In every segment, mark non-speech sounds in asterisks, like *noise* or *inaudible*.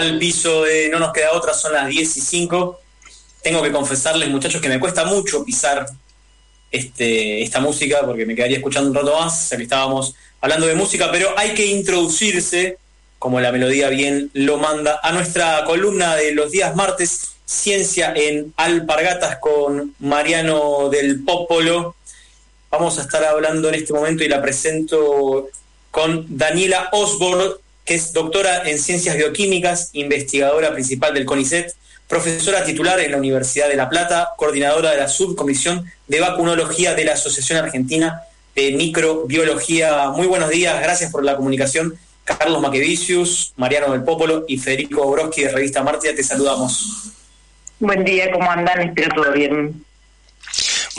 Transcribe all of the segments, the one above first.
al piso de No nos queda otra, son las 10 y 5. Tengo que confesarles, muchachos, que me cuesta mucho pisar este, esta música porque me quedaría escuchando un rato más, que estábamos hablando de música, pero hay que introducirse, como la melodía bien lo manda, a nuestra columna de los días martes, Ciencia en Alpargatas con Mariano del Popolo. Vamos a estar hablando en este momento y la presento con Daniela Osborne, que es doctora en Ciencias Bioquímicas, investigadora principal del CONICET, profesora titular en la Universidad de La Plata, coordinadora de la Subcomisión de Vacunología de la Asociación Argentina de Microbiología. Muy buenos días, gracias por la comunicación. Carlos Maquevicius, Mariano del Popolo y Federico Broski de Revista Martia, te saludamos. Buen día, ¿cómo andan? Espero todo bien.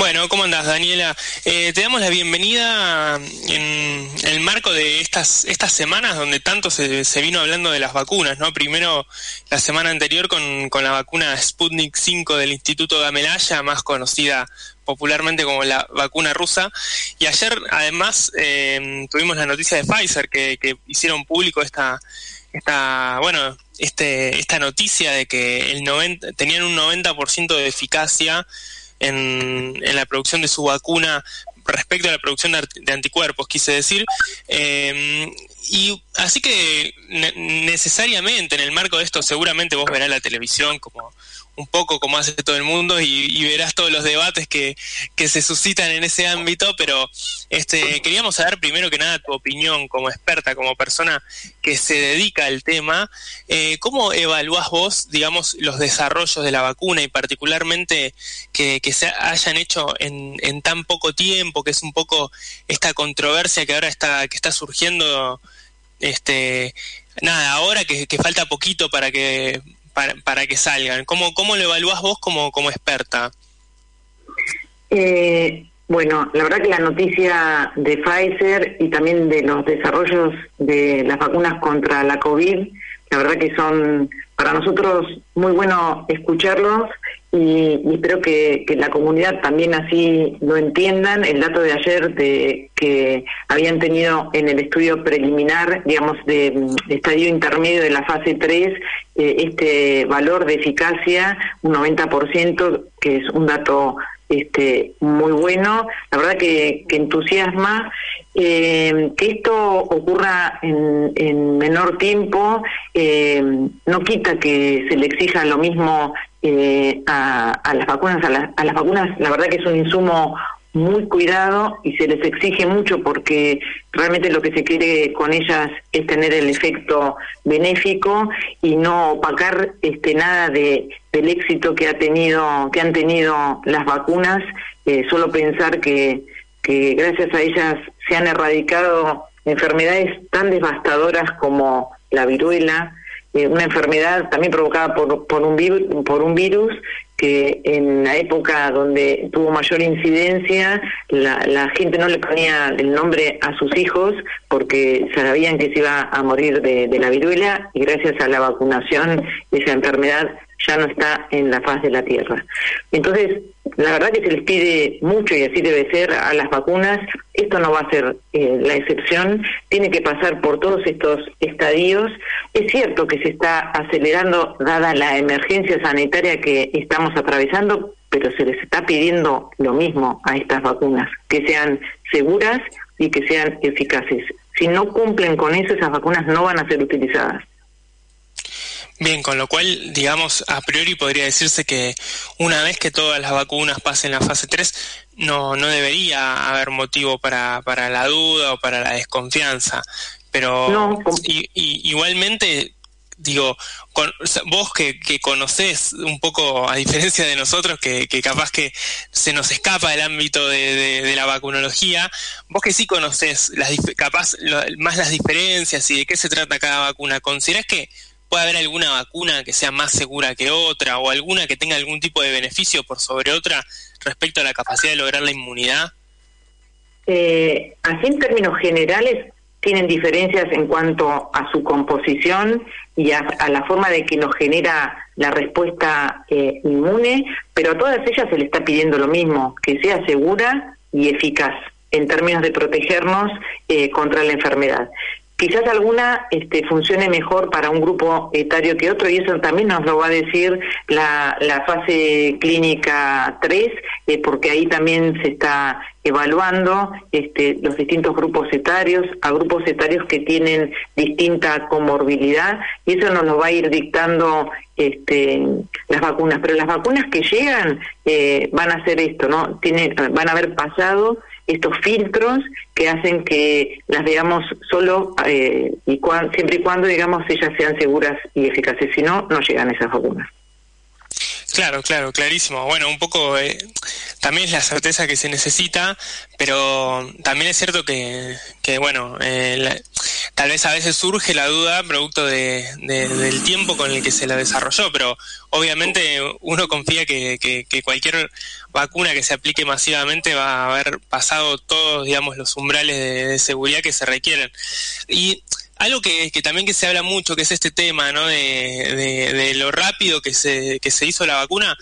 Bueno, ¿cómo andas, Daniela? Eh, te damos la bienvenida en, el marco de estas estas semanas donde tanto se, vino hablando de las vacunas, ¿no? Primero, la semana anterior con, la vacuna Sputnik 5 del Instituto Gamelaya, más conocida popularmente como la vacuna rusa. Y ayer, además, eh, tuvimos la noticia de Pfizer que, que hicieron público esta, esta bueno, este, esta noticia de que el 90, tenían un 90% de eficacia en, en la producción de su vacuna respecto a la producción de, anticuerpos, quise decir. Eh, y así que necesariamente en el marco de esto seguramente vos verás la televisión como un poco como hace todo el mundo y, verás todos los debates que, se suscitan en ese ámbito, pero este, queríamos saber primero que nada tu opinión como experta, como persona que se dedica al tema, eh, ¿cómo evalúas vos, digamos, los desarrollos de la vacuna y particularmente que, se hayan hecho en, en, tan poco tiempo, que es un poco esta controversia que ahora está, que está surgiendo, este, nada, ahora que, que falta poquito para que para, que salgan? ¿Cómo, ¿Cómo lo evalúas vos como, como experta? Eh, bueno, la verdad que la noticia de Pfizer y también de los desarrollos de las vacunas contra la COVID, la verdad que son para nosotros muy bueno escucharlos y, espero que, la comunidad también así lo entiendan. El dato de ayer de que habían tenido en el estudio preliminar, digamos, de, estadio intermedio de la fase 3, eh, este valor de eficacia, un 90%, que es un dato este, muy bueno, la verdad que, entusiasma. Eh, que esto ocurra en, menor tiempo eh, no quita que se le exija lo mismo eh, a, las vacunas. A, a las vacunas, la verdad que es un insumo muy cuidado y se les exige mucho porque realmente lo que se quiere con ellas es tener el efecto benéfico y no opacar este nada de del éxito que ha tenido que han tenido las vacunas. Eh, solo pensar que que gracias a ellas se han erradicado enfermedades tan devastadoras como la viruela eh, una enfermedad también provocada por, por, un por un virus que en la época donde tuvo mayor incidencia, la, la, gente no le ponía el nombre a sus hijos porque sabían que se iba a morir de, de la viruela y gracias a la vacunación esa enfermedad ya no está en la faz de la Tierra. Entonces, la verdad que se les pide mucho y así debe ser a las vacunas. Esto no va a ser eh, la excepción. Tiene que pasar por todos estos estadios. Es cierto que se está acelerando dada la emergencia sanitaria que estamos atravesando, pero se les está pidiendo lo mismo a estas vacunas, que sean seguras y que sean eficaces. Si no cumplen con eso, esas vacunas no van a ser utilizadas. Bien, con lo cual, digamos, a priori podría decirse que una vez que todas las vacunas pasen la fase 3, no, no debería haber motivo para, para la duda o para la desconfianza. Pero igualmente, digo, con, vos que, que conocés un poco, a diferencia de nosotros, que, que capaz que se nos escapa el ámbito de, de, la vacunología, vos que sí conocés las, capaz más las diferencias y de qué se trata cada vacuna, ¿considerás que puede haber alguna vacuna que sea más segura que otra o alguna que tenga algún tipo de beneficio por sobre otra respecto a la capacidad de lograr la inmunidad? Eh, así en términos generales tienen diferencias en cuanto a su composición y a, la forma de que nos genera la respuesta eh, inmune, pero a todas ellas se le está pidiendo lo mismo, que sea segura y eficaz en términos de protegernos eh, contra la enfermedad quizás alguna este, funcione mejor para un grupo etario que otro y eso también nos lo va a decir la, fase clínica 3, eh, porque ahí también se está evaluando este, los distintos grupos etarios, a grupos etarios que tienen distinta comorbilidad y eso nos lo va a ir dictando este, las vacunas. Pero las vacunas que llegan eh, van a hacer esto, ¿no? Tienen, van a haber pasado estos filtros que hacen que las veamos solo eh, y siempre y cuando, digamos, ellas sean seguras y eficaces. Si no, no llegan esas vacunas. Claro, claro, clarísimo. Bueno, un poco eh, también es la certeza que se necesita, pero también es cierto que, que bueno, eh, tal vez a veces surge la duda producto de, del tiempo con el que se la desarrolló, pero obviamente uno confía que, que, cualquier vacuna que se aplique masivamente va a haber pasado todos, digamos, los umbrales de, seguridad que se requieren. Y algo que, que, también que se habla mucho, que es este tema, ¿no? De, lo rápido que se, que se hizo la vacuna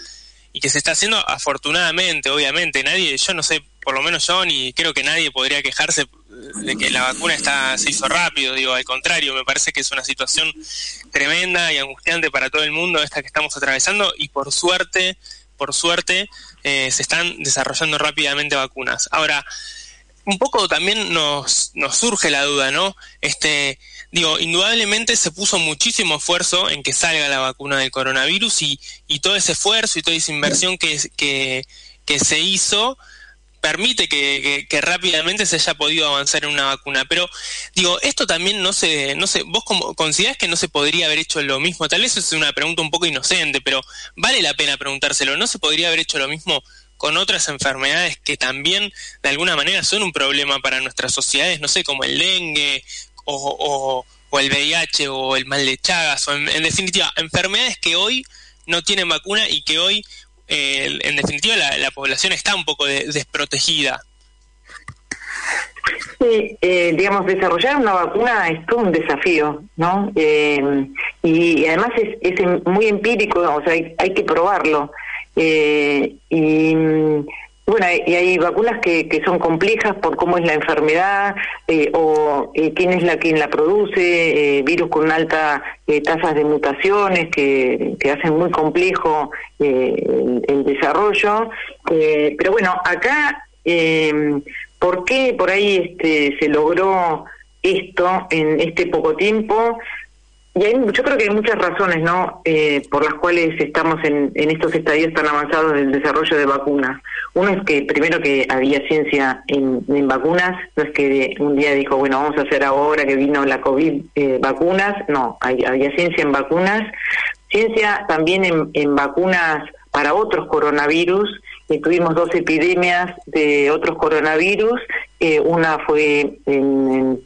y que se está haciendo afortunadamente, obviamente. Nadie, yo no sé, por lo menos yo, ni creo que nadie podría quejarse de que la vacuna está, se hizo rápido, digo, al contrario, me parece que es una situación tremenda y angustiante para todo el mundo esta que estamos atravesando y por suerte, por suerte, eh, se están desarrollando rápidamente vacunas. Ahora, un poco también nos, nos surge la duda, ¿no? Este, digo, indudablemente se puso muchísimo esfuerzo en que salga la vacuna del coronavirus y, y todo ese esfuerzo y toda esa inversión que, que, que se hizo permite que, que, rápidamente se haya podido avanzar en una vacuna. Pero digo, esto también no se, no sé, vos como, considerás que no se podría haber hecho lo mismo. Tal vez es una pregunta un poco inocente, pero vale la pena preguntárselo. ¿No se podría haber hecho lo mismo con otras enfermedades que también de alguna manera son un problema para nuestras sociedades, no sé, como el dengue o, o, el VIH o el mal de Chagas, o en, definitiva, enfermedades que hoy no tienen vacuna y que hoy, eh, en definitiva, la, población está un poco desprotegida. Sí, eh, digamos, desarrollar una vacuna es todo un desafío, ¿no? Eh, y, además es, es muy empírico, o sea, hay que probarlo. Eh, y bueno, y hay vacunas que, que son complejas por cómo es la enfermedad eh, o eh, quién es la quien la produce, virus con alta tasas de mutaciones que, que hacen muy complejo el, el, desarrollo. pero bueno, acá, ¿por qué por ahí este, se logró esto en este poco tiempo? Y hay, yo creo que hay muchas razones, ¿no? Eh, por las cuales estamos en, en, estos estadios tan avanzados del desarrollo de vacunas. Uno es que primero que había ciencia en, vacunas, no es que un día dijo, bueno, vamos a hacer ahora que vino la COVID eh, vacunas, no, hay, había ciencia en vacunas, ciencia también en vacunas para otros coronavirus tuvimos dos epidemias de otros coronavirus. Eh, una fue en,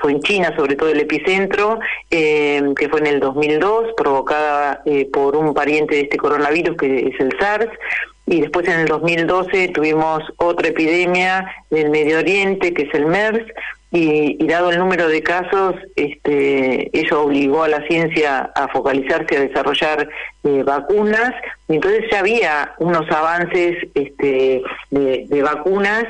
fue en China, sobre todo el epicentro, eh, que fue en el 2002, provocada eh, por un pariente de este coronavirus que es el SARS. Y después en el 2012 tuvimos otra epidemia del Medio Oriente, que es el MERS, y, dado el número de casos, este, ello obligó a la ciencia a focalizarse a desarrollar eh, vacunas, y entonces ya había unos avances este, de, vacunas.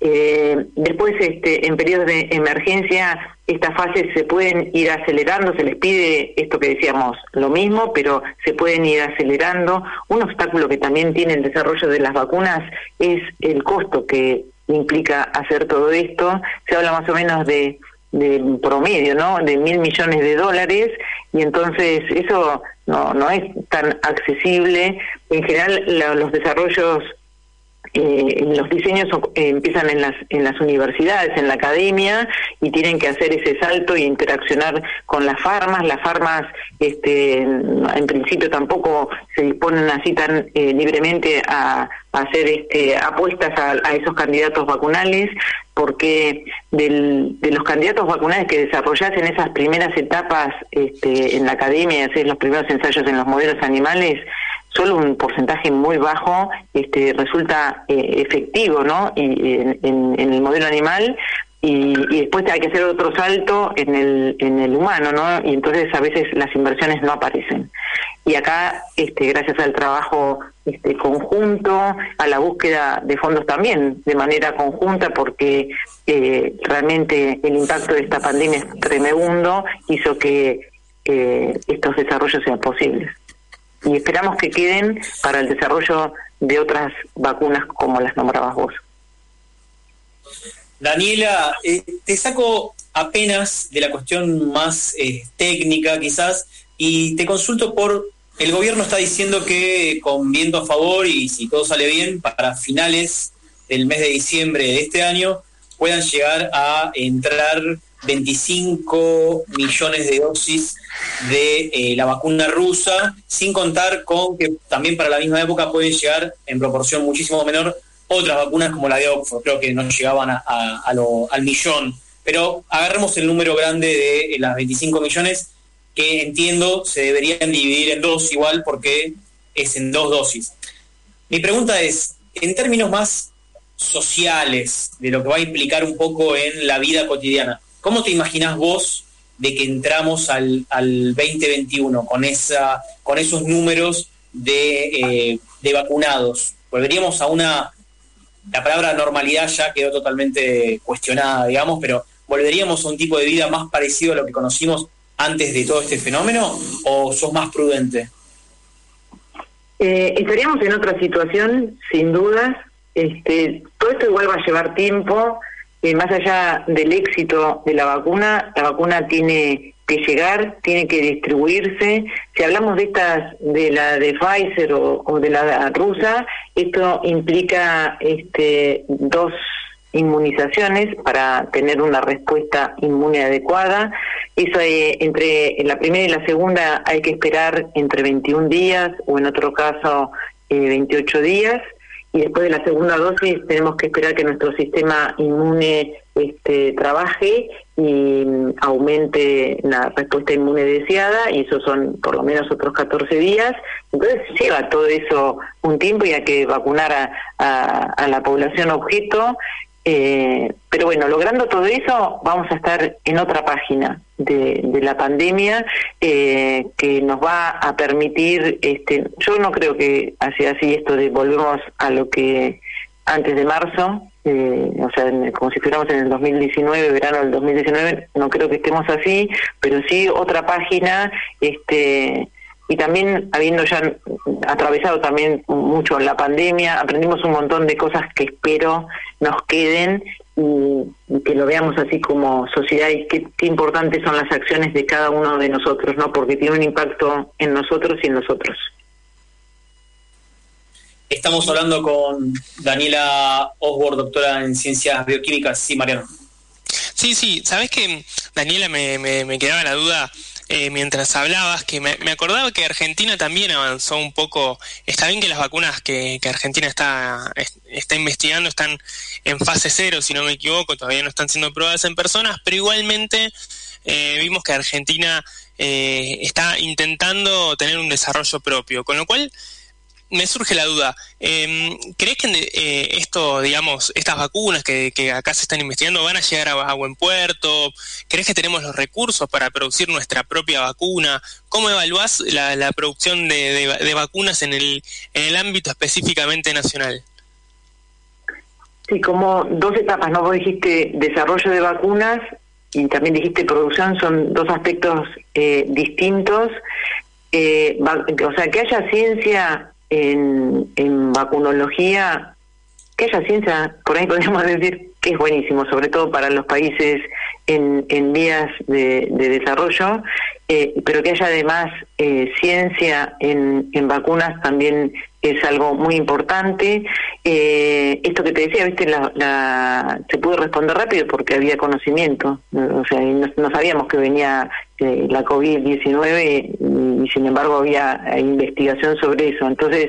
Eh, después, este, en periodos de emergencia, estas fases se pueden ir acelerando, se les pide esto que decíamos, lo mismo, pero se pueden ir acelerando. Un obstáculo que también tiene el desarrollo de las vacunas es el costo que implica hacer todo esto. Se habla más o menos de, de promedio, ¿no? De mil millones de dólares y entonces eso no, no es tan accesible. En general los desarrollos eh, los diseños eh, empiezan en las en las universidades, en la academia y tienen que hacer ese salto y interaccionar con las farmas. Las farmas, este, en principio tampoco se disponen así tan eh, libremente a, hacer este, apuestas a, esos candidatos vacunales, porque del, de los candidatos vacunales que desarrollas en esas primeras etapas este, en la academia, hacer los primeros ensayos en los modelos animales, solo un porcentaje muy bajo este, resulta eh, efectivo ¿no? y, en, el modelo animal y, después hay que hacer otro salto en el, en el humano, ¿no? Y entonces a veces las inversiones no aparecen. Y acá, este, gracias al trabajo este, conjunto, a la búsqueda de fondos también de manera conjunta, porque eh, realmente el impacto de esta pandemia es tremendo, hizo que eh, estos desarrollos sean posibles. Y esperamos que queden para el desarrollo de otras vacunas como las nombrabas vos. Daniela, eh, te saco apenas de la cuestión más eh, técnica quizás y te consulto por, el gobierno está diciendo que con viento a favor y si todo sale bien, para finales del mes de diciembre de este año puedan llegar a entrar 25 millones de dosis de eh, la vacuna rusa, sin contar con que también para la misma época pueden llegar en proporción muchísimo menor otras vacunas como la de Oxford, creo que no llegaban al millón. Pero agarremos el número grande de eh, las 25 millones, que entiendo se deberían dividir en dos igual porque es en dos dosis. Mi pregunta es, en términos más sociales, de lo que va a implicar un poco en la vida cotidiana, ¿cómo te imaginas vos de que entramos al, al 2021 con, esa, con esos números de, eh, de vacunados? ¿Volveríamos a una la palabra normalidad ya quedó totalmente cuestionada, digamos, pero ¿volveríamos a un tipo de vida más parecido a lo que conocimos antes de todo este fenómeno o sos más prudente? Eh, estaríamos en otra situación, sin dudas. Este, todo esto igual va a llevar tiempo. Más allá del éxito de la vacuna, la vacuna tiene que llegar, tiene que distribuirse. Si hablamos de estas, de la de Pfizer o, de la rusa, esto implica este, dos inmunizaciones para tener una respuesta inmune adecuada. Eso eh, entre la primera y la segunda hay que esperar entre 21 días o en otro caso eh, 28 días y después de la segunda dosis tenemos que esperar que nuestro sistema inmune este, trabaje y mm, aumente la respuesta inmune deseada y eso son por lo menos otros 14 días. Entonces lleva todo eso un tiempo y hay que vacunar a, a la población objeto eh, pero bueno, logrando todo eso, vamos a estar en otra página de, la pandemia eh, que nos va a permitir, este, yo no creo que sea así esto de volvemos a lo que antes de marzo, eh, o sea, como si fuéramos en el 2019, verano del 2019, no creo que estemos así, pero sí otra página, este y también habiendo ya atravesado también mucho la pandemia, aprendimos un montón de cosas que espero nos queden y, que lo veamos así como sociedad y qué, importantes son las acciones de cada uno de nosotros, ¿no? Porque tiene un impacto en nosotros y en nosotros. Estamos hablando con Daniela Osborne, doctora en ciencias bioquímicas. Sí, Mariano. Sí, sí, sabes que Daniela me, me, me quedaba la duda eh, mientras hablabas que me, acordaba que Argentina también avanzó un poco. Está bien que las vacunas que, Argentina está, está investigando están en fase cero, si no me equivoco, todavía no están siendo probadas en personas, pero igualmente eh, vimos que Argentina eh, está intentando tener un desarrollo propio, con lo cual me surge la duda, eh, ¿crees que eh, esto, digamos, estas vacunas que, acá se están investigando van a llegar a, buen puerto? ¿Crees que tenemos los recursos para producir nuestra propia vacuna? ¿Cómo evalúas la, producción de, vacunas en el, en el ámbito específicamente nacional? Sí, como dos etapas, ¿no? Vos dijiste desarrollo de vacunas y también dijiste producción, son dos aspectos eh, distintos. Eh, o sea, que haya ciencia en, en vacunología, que haya ciencia, por ahí podríamos *laughs* decir que es buenísimo, sobre todo para los países en, en vías de, desarrollo, eh, pero que haya además eh, ciencia en, en vacunas también es algo muy importante. Eh, esto que te decía, viste, la, se pudo responder rápido porque había conocimiento, o sea, no, sabíamos que venía eh, la COVID-19 y, sin embargo había investigación sobre eso. Entonces,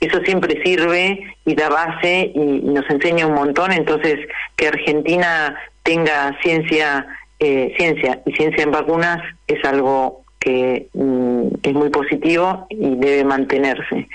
eso siempre sirve y da base y, nos enseña un montón. Entonces, que Argentina tenga ciencia, eh, ciencia y ciencia en vacunas es algo que mm, es muy positivo y debe mantenerse.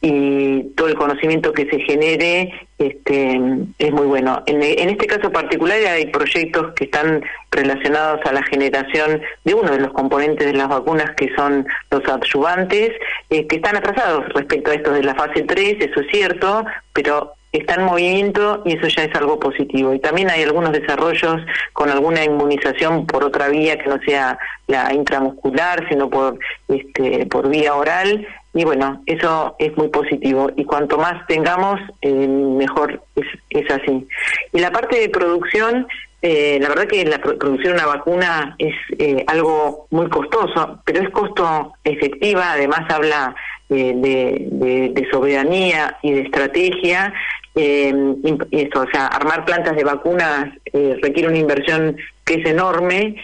Y todo el conocimiento que se genere este, es muy bueno. En, este caso particular hay proyectos que están relacionados a la generación de uno de los componentes de las vacunas que son los adyuvantes, eh, que están atrasados respecto a esto de la fase 3, eso es cierto, pero está en movimiento y eso ya es algo positivo. Y también hay algunos desarrollos con alguna inmunización por otra vía que no sea la intramuscular, sino por, este, por vía oral. Y bueno, eso es muy positivo. Y cuanto más tengamos, eh, mejor es, es así. Y la parte de producción, eh, la verdad que la producción de una vacuna es eh, algo muy costoso, pero es costo efectiva, además habla de, de, soberanía y de estrategia eh, esto, o sea, armar plantas de vacunas eh, requiere una inversión que es enorme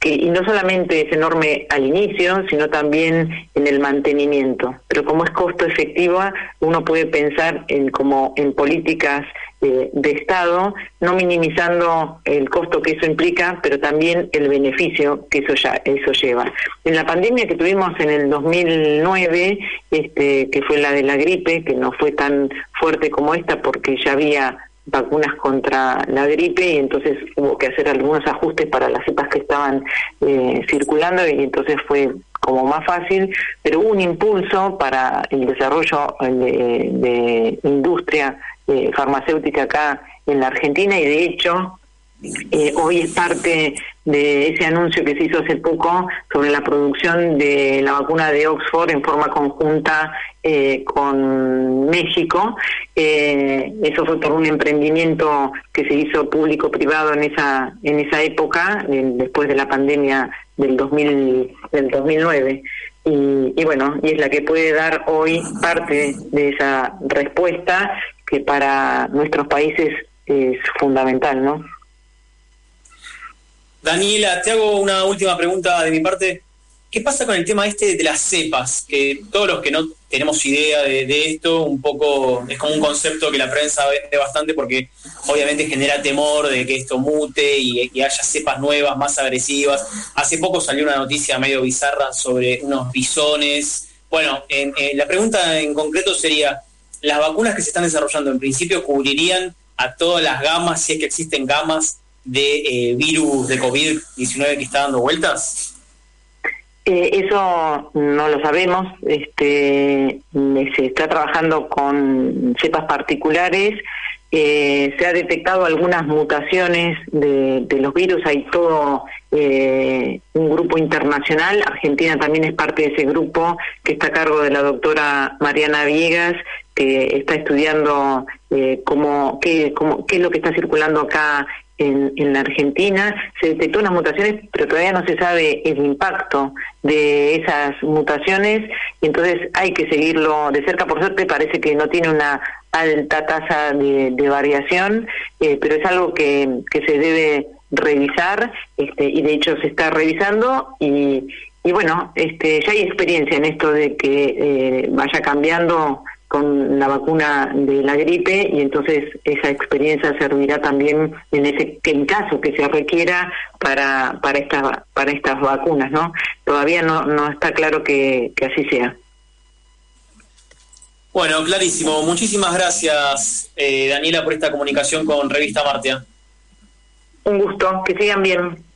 que, y no solamente es enorme al inicio, sino también en el mantenimiento. Pero como es costo efectiva, uno puede pensar en como en políticas eh, de Estado, no minimizando el costo que eso implica, pero también el beneficio que eso ya eso lleva. En la pandemia que tuvimos en el 2009, este, que fue la de la gripe, que no fue tan fuerte como esta porque ya había vacunas contra la gripe y entonces hubo que hacer algunos ajustes para las cepas que estaban eh, circulando y entonces fue como más fácil, pero hubo un impulso para el desarrollo de, de industria eh, farmacéutica acá en la Argentina y de hecho eh, hoy es parte de ese anuncio que se hizo hace poco sobre la producción de la vacuna de Oxford en forma conjunta eh, con México. eso fue por un emprendimiento que se hizo público-privado en esa en esa época, después de la pandemia del 2000, del 2009. Y, y, bueno, y es la que puede dar hoy parte de esa respuesta que para nuestros países es fundamental, ¿no? Daniela, te hago una última pregunta de mi parte. ¿Qué pasa con el tema este de las cepas? Que todos los que no tenemos idea de, esto, un poco es como un concepto que la prensa vende bastante porque obviamente genera temor de que esto mute y, haya cepas nuevas, más agresivas. Hace poco salió una noticia medio bizarra sobre unos bisones. Bueno, la pregunta en concreto sería, las vacunas que se están desarrollando en principio cubrirían a todas las gamas, si es que existen gamas de eh, virus de COVID-19 que está dando vueltas? Eh, eso no lo sabemos. Este, se está trabajando con cepas particulares. Eh, se ha detectado algunas mutaciones de, los virus. Hay todo un grupo internacional. Argentina también es parte de ese grupo que está a cargo de la doctora Mariana Viegas que está estudiando cómo, qué, cómo, qué es lo que está circulando acá en, en, la Argentina. Se detectó unas mutaciones, pero todavía no se sabe el impacto de esas mutaciones, y entonces hay que seguirlo de cerca. Por suerte parece que no tiene una alta tasa de, variación, eh, pero es algo que, que se debe revisar este, y de hecho se está revisando y, y bueno, este, ya hay experiencia en esto de que eh, vaya cambiando con la vacuna de la gripe y entonces esa experiencia servirá también en ese en caso que se requiera para para estas para estas vacunas no todavía no no está claro que, que así sea. Bueno clarísimo. Muchísimas gracias eh, Daniela por esta comunicación con Revista Martia. Un gusto. Que sigan bien